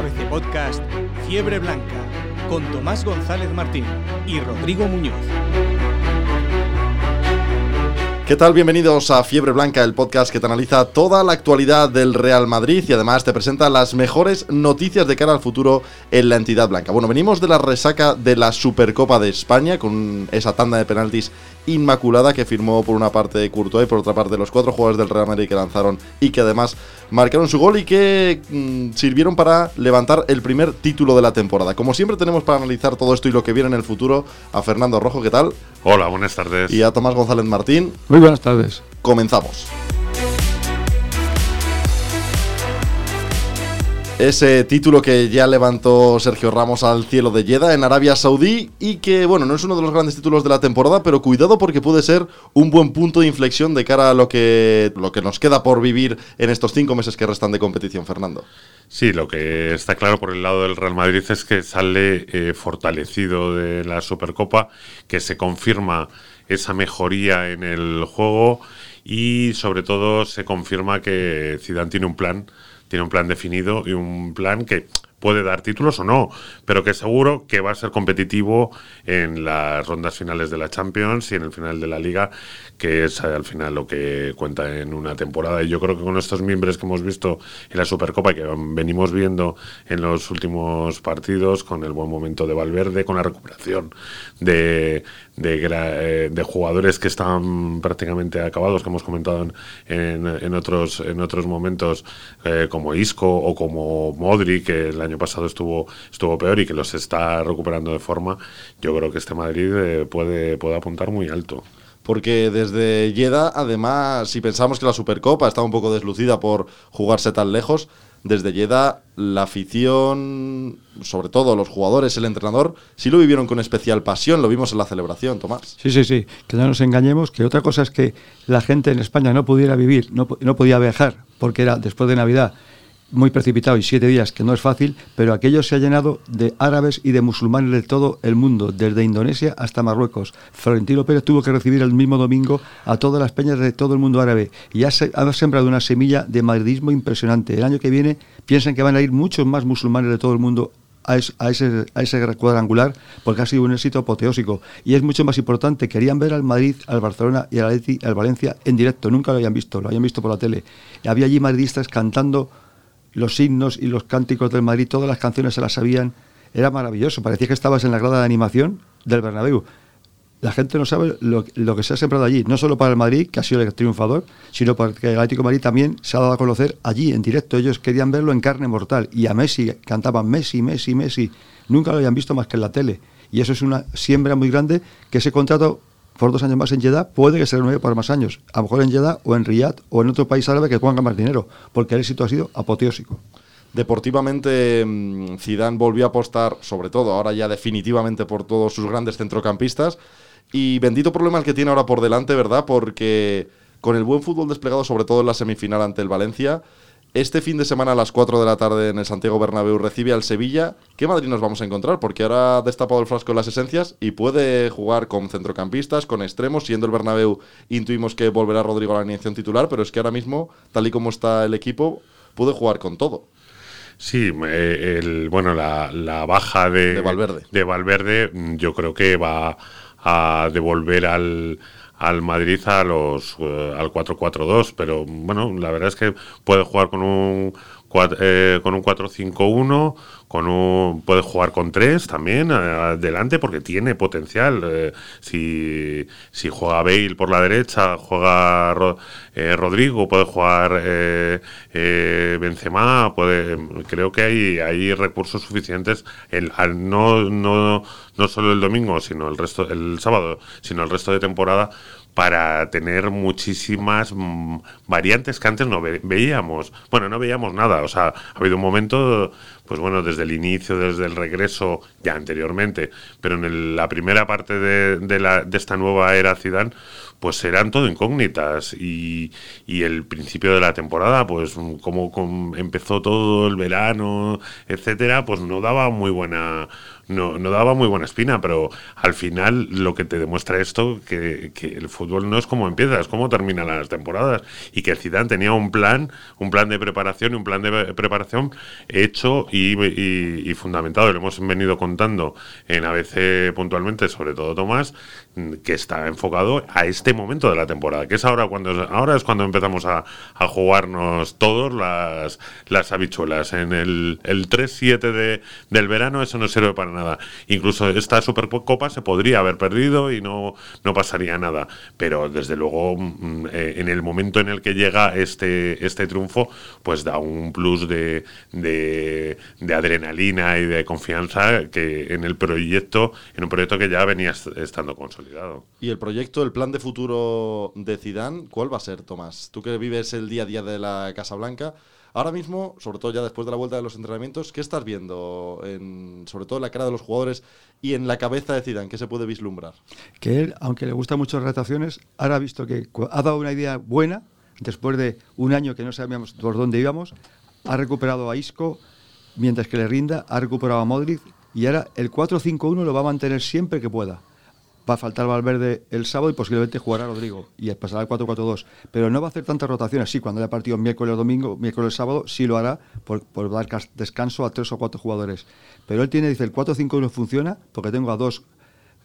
ABC Podcast Fiebre Blanca con Tomás González Martín y Rodrigo Muñoz. ¿Qué tal? Bienvenidos a Fiebre Blanca, el podcast que te analiza toda la actualidad del Real Madrid y además te presenta las mejores noticias de cara al futuro en la entidad blanca. Bueno, venimos de la resaca de la Supercopa de España con esa tanda de penaltis inmaculada que firmó por una parte Courtois y por otra parte los cuatro jugadores del Real Madrid que lanzaron y que además marcaron su gol y que mm, sirvieron para levantar el primer título de la temporada. Como siempre tenemos para analizar todo esto y lo que viene en el futuro a Fernando Rojo, ¿qué tal? Hola, buenas tardes. Y a Tomás González Martín. Muy buenas tardes. Comenzamos. Ese título que ya levantó Sergio Ramos al cielo de Jeddah en Arabia Saudí y que, bueno, no es uno de los grandes títulos de la temporada, pero cuidado porque puede ser un buen punto de inflexión de cara a lo que, lo que nos queda por vivir en estos cinco meses que restan de competición, Fernando. Sí, lo que está claro por el lado del Real Madrid es que sale eh, fortalecido de la Supercopa, que se confirma esa mejoría en el juego y sobre todo se confirma que Zidane tiene un plan tiene un plan definido y un plan que puede dar títulos o no, pero que seguro que va a ser competitivo en las rondas finales de la Champions y en el final de la Liga, que es al final lo que cuenta en una temporada. Y yo creo que con estos miembros que hemos visto en la Supercopa y que venimos viendo en los últimos partidos, con el buen momento de Valverde, con la recuperación de, de, eh, jugadores que están prácticamente acabados, que hemos comentado en, en, otros, en otros momentos, eh, como Isco o como Modric, que el año pasado estuvo, estuvo peor y que los está recuperando de forma, yo creo que este Madrid eh, puede, puede apuntar muy alto. Porque desde Yeda, además, si pensamos que la Supercopa está un poco deslucida por jugarse tan lejos, desde Yeda la afición, sobre todo los jugadores, el entrenador, sí lo vivieron con especial pasión, lo vimos en la celebración, Tomás. Sí, sí, sí, que no nos engañemos, que otra cosa es que la gente en España no pudiera vivir, no, no podía viajar, porque era después de Navidad muy precipitado y siete días, que no es fácil, pero aquello se ha llenado de árabes y de musulmanes de todo el mundo, desde Indonesia hasta Marruecos. Florentino Pérez tuvo que recibir el mismo domingo a todas las peñas de todo el mundo árabe y ha, sembrado una semilla de madridismo impresionante. El año que viene piensan que van a ir muchos más musulmanes de todo el mundo a, ese, a ese cuadrangular porque ha sido un éxito apoteósico y es mucho más importante. Querían ver al Madrid, al Barcelona y al Valencia en directo, nunca lo habían visto, lo habían visto por la tele. había allí madridistas cantando los himnos y los cánticos del Madrid, todas las canciones se las sabían. Era maravilloso, parecía que estabas en la grada de animación del Bernabéu. La gente no sabe lo, que se ha sembrado allí, no solo para el Madrid, que ha sido el triunfador, sino porque el Atlético Madrid también se ha dado a conocer allí, en directo. Ellos querían verlo en carne mortal. Y a Messi cantaban Messi, Messi, Messi. Nunca lo habían visto más que en la tele. Y eso es una siembra muy grande que ese contrato por dos años más en Jeddah, puede que se renueve por más años. A lo mejor en Jeddah o en Riyadh o en otro país árabe que ponga más dinero, porque el éxito ha sido apoteósico. Deportivamente, mm, Zidane volvió a apostar, sobre todo ahora ya definitivamente por todos sus grandes centrocampistas. Y bendito problema el que tiene ahora por delante, ¿verdad? Porque con el buen fútbol desplegado, sobre todo en la semifinal ante el Valencia, este fin de semana a las 4 de la tarde en el Santiago Bernabéu recibe al Sevilla. ¿Qué Madrid nos vamos a encontrar? Porque ahora ha destapado el frasco en las esencias y puede jugar con centrocampistas, con extremos. Siendo el Bernabéu, intuimos que volverá Rodrigo a la alineación titular, pero es que ahora mismo, tal y como está el equipo, puede jugar con todo. Sí, eh, el, bueno, la, baja de, de Valverde. de Valverde mm, yo creo que va a devolver al al Madrid a los eh, al 4-4-2, pero bueno, la verdad es que puede jugar con un eh, con un 4-5-1, con un puede jugar con tres también adelante porque tiene potencial. Eh, si, si juega Bale por la derecha, juega Rodrigo, puede jugar Benzema, puede creo que hay hay recursos suficientes el, no no no solo el domingo, sino el resto el sábado, sino el resto de temporada para tener muchísimas mm, variantes que antes no veíamos. Bueno, no veíamos nada. O sea, ha habido un momento, pues bueno, desde el inicio, desde el regreso, ya anteriormente, pero en la primera parte de, de, la, de esta nueva era Zidane, pues eran todo incógnitas y, y el principio de la temporada, pues como, como empezó todo el verano, etcétera, pues no daba muy buena no, no daba muy buena espina, pero al final lo que te demuestra esto, que, que el fútbol no es como empieza, es como terminan las temporadas. Y que Zidane tenía un plan, un plan de preparación y un plan de preparación hecho y, y, fundamentado. Lo hemos venido contando en ABC puntualmente, sobre todo Tomás, que está enfocado a este momento de la temporada, que es ahora cuando ahora es cuando empezamos a, a jugarnos todos las, las habichuelas. En el, el 3-7 de, del verano eso no sirve para nada Incluso esta Supercopa se podría haber perdido y no, no pasaría nada. Pero desde luego, mm, eh, en el momento en el que llega este, este triunfo, pues da un plus de, de, adrenalina y de confianza que en el proyecto, en un proyecto que ya venía estando consolidado. ¿Y el proyecto, el plan de futuro de Zidane, cuál va a ser, Tomás? Tú que vives el día a día de la Casa Blanca. Ahora mismo, sobre todo ya después de la vuelta de los entrenamientos, ¿qué estás viendo, en, sobre todo en la cara de los jugadores y en la cabeza de Zidane? ¿Qué se puede vislumbrar? Que él, aunque le gustan mucho las rotaciones, ahora ha visto que ha dado una idea buena, después de un año que no sabíamos por dónde íbamos, ha recuperado a Isco, mientras que le rinda, ha recuperado a Modric, y ahora el 4-5-1 lo va a mantener siempre que pueda va a faltar Valverde el sábado y posiblemente jugará Rodrigo y pasará al 4-4-2. Pero no va a hacer tantas rotaciones. Sí, cuando haya partido miércoles domingo, miércoles sábado, sí lo hará por, dar descanso a tres o cuatro jugadores. Pero él tiene, dice, el 4-5-1 funciona porque tengo a dos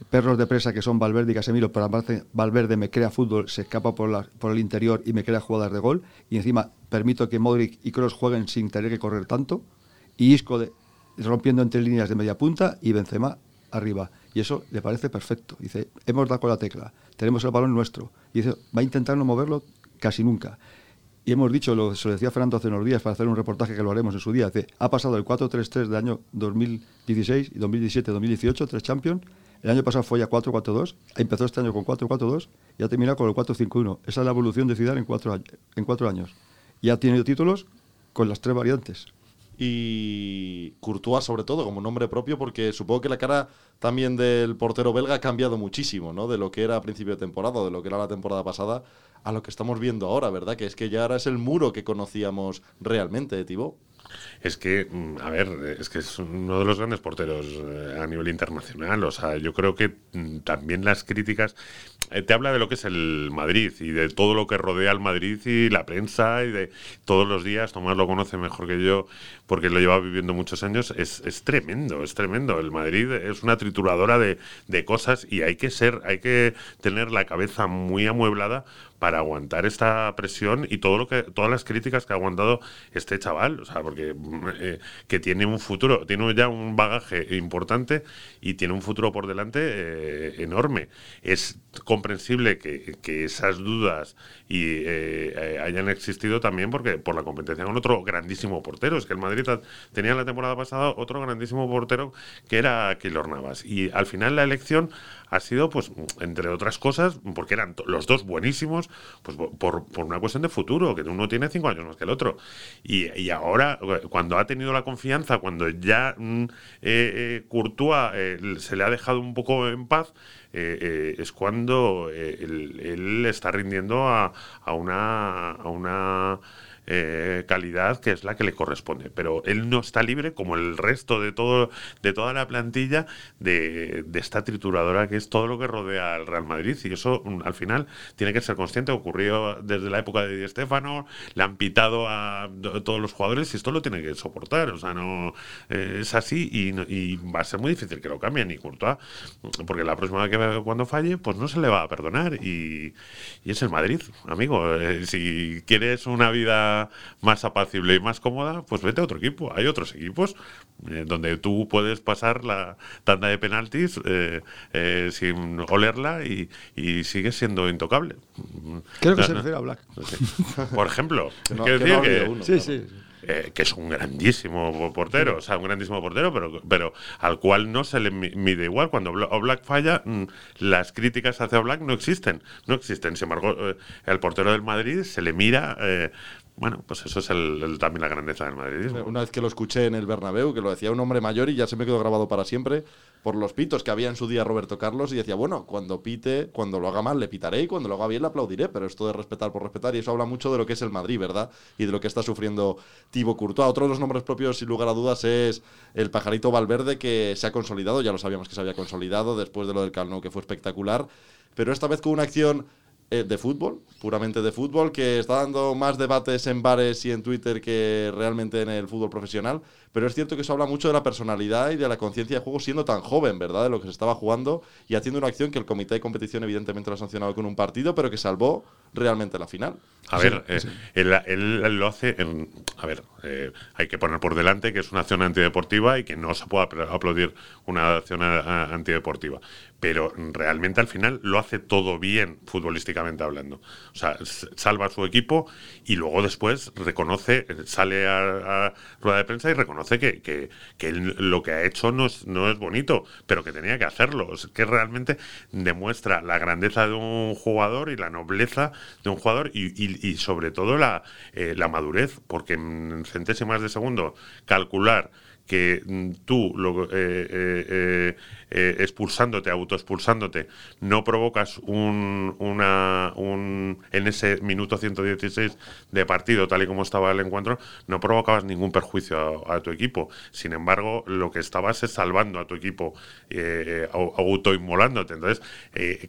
perros de presa que son Valverde y Casemiro, pero Valverde me crea fútbol, se escapa por el interior y me crea jugadas de gol. Y encima permito que Modric y Kroos jueguen sin tener que correr tanto. Y Isco rompiendo entre líneas de media punta y Benzema arriba. Y eso le parece perfecto. Dice, hemos dado con la tecla, tenemos el balón nuestro. Y dice, va a intentar no moverlo casi nunca. Y hemos dicho, lo, se lo decía Fernando hace unos días para hacer un reportaje que lo haremos en su día, dice, ha pasado el 4-3-3 del año 2016 y 2017-2018, tres Champions. El año pasado fue ya 4-4-2, empezó este año con 4-4-2 y ha terminado con el 4-5-1. Esa es la evolución de Zidane en cuatro, en cuatro años. Y ha tenido títulos con las tres variantes y Courtois sobre todo como nombre propio porque supongo que la cara también del portero belga ha cambiado muchísimo, ¿no? De lo que era a principio de temporada, de lo que era la temporada pasada a lo que estamos viendo ahora, ¿verdad? Que es que ya ahora es el muro que conocíamos realmente de Thibaut. Es que, mm, a ver, es que es uno de los grandes porteros eh, a nivel internacional. O sea, yo creo que mm, también las críticas. Eh, te habla de lo que es el Madrid y de todo lo que rodea al Madrid y la prensa y de todos los días. Tomás lo conoce mejor que yo porque lo lleva viviendo muchos años. Es, es tremendo, es tremendo. El Madrid es una trituradora de, de cosas y hay que ser, hay que tener la cabeza muy amueblada para aguantar esta presión y todo lo que todas las críticas que ha aguantado este chaval, o sea, porque eh, que tiene un futuro, tiene ya un bagaje importante y tiene un futuro por delante eh, enorme. Es comprensible que, esas dudas y eh, hayan existido también porque por la competencia con otro grandísimo portero, es que el Madrid tenía la temporada pasada otro grandísimo portero que era Keylor Navas y al final la elección ha sido, pues, entre otras cosas, porque eran los dos buenísimos, pues por, por, una cuestión de futuro, que uno tiene cinco años más que el otro. Y, y ahora, cuando ha tenido la confianza, cuando ya mm, eh, eh, Courtois eh, se le ha dejado un poco en paz, es cuando él, está rindiendo a, a una... A una eh, calidad que es la que le corresponde. Pero él no está libre, como el resto de todo de toda la plantilla, de, esta trituradora que es todo lo que rodea al Real Madrid. Y eso, mm, al final, tiene que ser consciente. Ocurrió desde la época de Di Stefano, le han pitado a todos los jugadores y esto lo tiene que soportar. O sea, no eh, es así y, va a ser muy difícil que lo cambien. Y Courtois, porque la próxima vez que cuando falle, pues no se le va a perdonar. Y, es el Madrid, amigo. Eh, si quieres una vida más apacible y más cómoda, pues vete a otro equipo. Hay otros equipos eh, donde tú puedes pasar la tanda de penaltis eh, eh, sin olerla y, y sigues siendo intocable. Creo que se refiere a Black. Por ejemplo, que, es un grandísimo portero, o sea, un grandísimo portero, pero, pero al cual no se le mide igual. Cuando Black falla, mm, las críticas hacia Black no existen. No existen. Sin embargo, el portero del Madrid se le mira bueno, pues eso es el, también la grandeza del madridismo. Una vez que lo escuché en el Bernabéu, que lo decía un hombre mayor y ya se me quedó grabado para siempre, por los pitos que había en su día Roberto Carlos y decía, bueno, cuando pite, cuando lo haga mal le pitaré y cuando lo haga bien le aplaudiré, pero esto de respetar por respetar y eso habla mucho de lo que es el Madrid, ¿verdad? Y de lo que está sufriendo Thibaut Courtois. Otro de los nombres propios, sin lugar a dudas, es el pajarito Valverde que se ha consolidado, ya lo sabíamos que se había consolidado después de lo del Calno, que fue espectacular, pero esta vez con una acción eh, de fútbol, puramente de fútbol, que está dando más debates en bares y en Twitter que realmente en el fútbol profesional. Pero es cierto que eso habla mucho de la personalidad y de la conciencia de juego siendo tan joven, ¿verdad? De lo que se estaba jugando y haciendo una acción que el comité de competición evidentemente lo ha sancionado con un partido, pero que salvó realmente la final. A ver, eh, él, lo hace. En, a ver, eh, hay que poner por delante que es una acción antideportiva y que no se puede aplaudir una acción antideportiva. Pero realmente al final lo hace todo bien, futbolísticamente hablando. O sea, salva a su equipo y luego después reconoce, sale a, rueda de prensa y reconoce que, que, que lo que ha hecho no es, no es bonito, pero que tenía que hacerlo. que realmente demuestra la grandeza de un jugador y la nobleza de un jugador y, sobre todo la, eh, la madurez, porque en centésimas de segundo calcular que mm, tú lo, eh, eh, expulsándote, autoexpulsándote, no provocas un, una, un, en ese minuto 116 de partido, tal y como estaba el encuentro, no provocabas ningún perjuicio a, tu equipo. Sin embargo, lo que estabas es salvando a tu equipo, autoinmolándote. Entonces,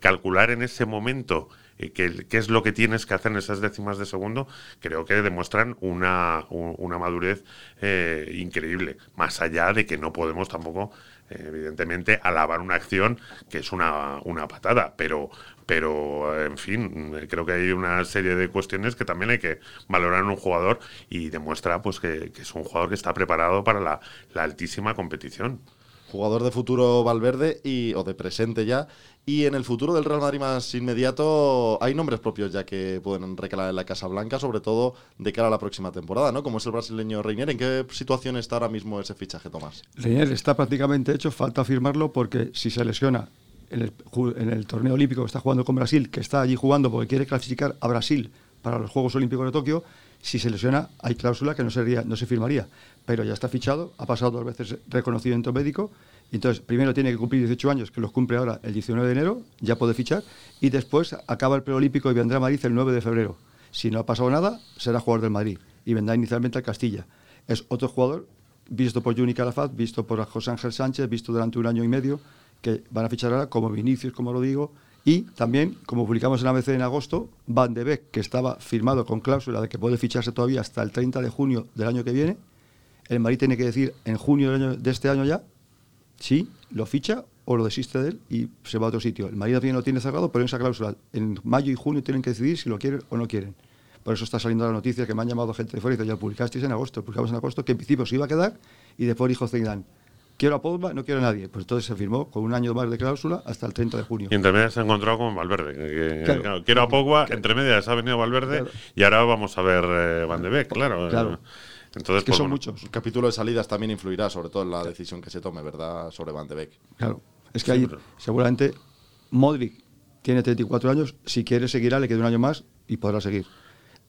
calcular en ese momento qué, es lo que tienes que hacer en esas décimas de segundo, creo que demuestran una, una madurez eh, increíble. Más allá de que no podemos tampoco, eh, evidentemente, alabar una acción que es una, una patada, pero, pero en fin, creo que hay una serie de cuestiones que también hay que valorar en un jugador y demuestra pues que, es un jugador que está preparado para la altísima competición jugador de futuro Valverde y, o de presente ya. Y en el futuro del Real Madrid más inmediato hay nombres propios ya que pueden recalar en la Casa Blanca, sobre todo de cara a la próxima temporada, ¿no? Como es el brasileño Reinier. ¿En qué situación está ahora mismo ese fichaje, Tomás? Reinier está prácticamente hecho, falta firmarlo porque si se lesiona en el, en el torneo olímpico que está jugando con Brasil, que está allí jugando porque quiere clasificar a Brasil para los Juegos Olímpicos de Tokio, si se lesiona hay cláusula que no, sería, no se firmaría pero ya está fichado, ha pasado dos veces reconocimiento médico. Entonces, primero tiene que cumplir 18 años, que los cumple ahora el 19 de enero, ya puede fichar, y después acaba el preolímpico y vendrá a Madrid el 9 de febrero. Si no ha pasado nada, será jugador del Madrid y vendrá inicialmente al Castilla. Es otro jugador, visto por Juni Calafat, visto por José Ángel Sánchez, visto durante un año y medio, que van a fichar ahora como Vinicius, como lo digo, y también, como publicamos en ABC en agosto, Van de Beek, que estaba firmado con cláusula de que puede ficharse todavía hasta el 30 de junio del año que viene, el Madrid tiene que decir en junio de este año ya si lo ficha o lo desiste de él y se va a otro sitio. El Madrid también lo tiene cerrado, pero en esa cláusula, en mayo y junio tienen que decidir si lo quieren o no quieren. Por eso está saliendo la noticia que me han llamado gente de fuera y dice, ya publicasteis en agosto, publicamos en agosto, que en principio se iba a quedar y después dijo Zidane, quiero a Pogba, no quiero a nadie. Pues entonces se firmó con un año más de cláusula hasta el 30 de junio. Y entre medias se ha encontrado con Valverde. quiero a Pogba, entre medias ha venido Valverde y ahora vamos a ver eh, Van de Beek, claro. Claro. Entonces, que pues, son muchos. El capítulo de salidas también influirá, sobre todo en la decisión que se tome, ¿verdad? Sobre Van de Beek. Claro. Es que ahí, seguramente, Modric tiene 34 años. Si quiere, seguirá, le queda un año más y podrá seguir.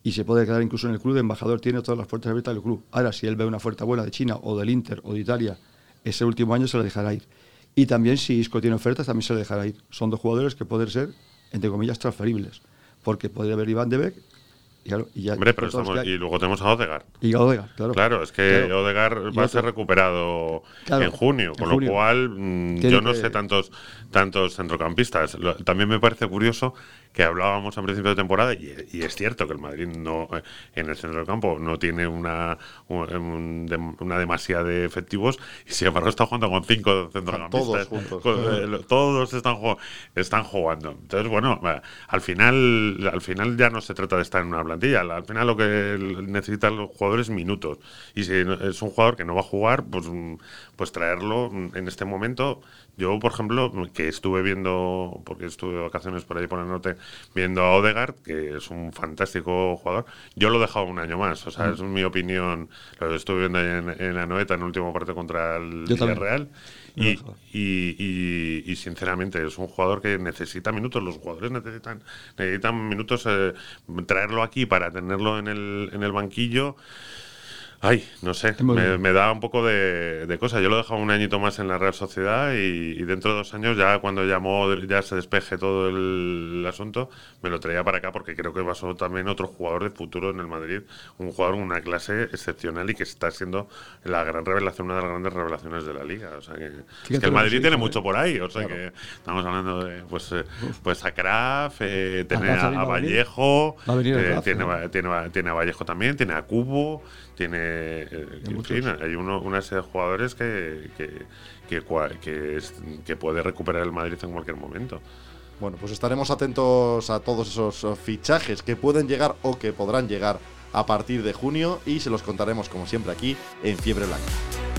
Y se puede quedar incluso en el club de embajador, tiene todas las puertas abiertas del club. Ahora, si él ve una oferta buena de China o del Inter o de Italia, ese último año se lo dejará ir. Y también, si Isco tiene ofertas, también se le dejará ir. Son dos jugadores que pueden ser, entre comillas, transferibles. Porque podría haber Iván de Beek y, Hombre, pero y luego tenemos a Odegar. Y Odegar, claro. Claro, es que Odegar va a ser recuperado en junio, con lo cual mm, yo no sé tantos, tantos centrocampistas. también me parece curioso que hablábamos a principio de temporada, y, es cierto que el Madrid no eh, en el centro del campo no tiene una, una demasía de efectivos, y sin embargo está jugando con cinco centrocampistas. Todos eh, todos están, están jugando. Entonces, bueno, eh, al final, al final ya no se trata de estar en una plantilla. Al final lo que necesitan los jugadores es minutos. Y si es un jugador que no va a jugar, pues, pues traerlo en este momento yo, por ejemplo, que estuve viendo, porque estuve de vacaciones por ahí por el norte, viendo a Odegaard, que es un fantástico jugador. Yo lo he dejado un año más, o sea, es mi opinión. Lo estuve viendo en, en la Noeta en el último partido contra el. Y, y, y, sinceramente es un jugador que necesita minutos. Los jugadores necesitan, necesitan minutos. Eh, traerlo aquí para tenerlo en el, en el banquillo. Ay, no sé, me, da un poco de, de cosa. Yo lo he dejado un añito más en la Real Sociedad y, dentro de dos años, ya cuando llamó, ya se despeje todo el, asunto, me lo traía para acá porque creo que va a ser también otro jugador de futuro en el Madrid, un jugador con una clase excepcional y que está siendo la gran revelación, una de las grandes revelaciones de la liga. O sea que, es que el Madrid tiene mucho por ahí, o sea que estamos hablando de pues, eh, pues a Kraft, eh, tiene a, Vallejo, eh, tiene, tiene, tiene a Vallejo también, tiene a Cubo tiene eh, hay uno, una serie de jugadores que, que, que, que, puede recuperar el Madrid en cualquier momento. Bueno, pues estaremos atentos a todos esos fichajes que pueden llegar o que podrán llegar a partir de junio y se los contaremos como siempre aquí en Fiebre Blanca.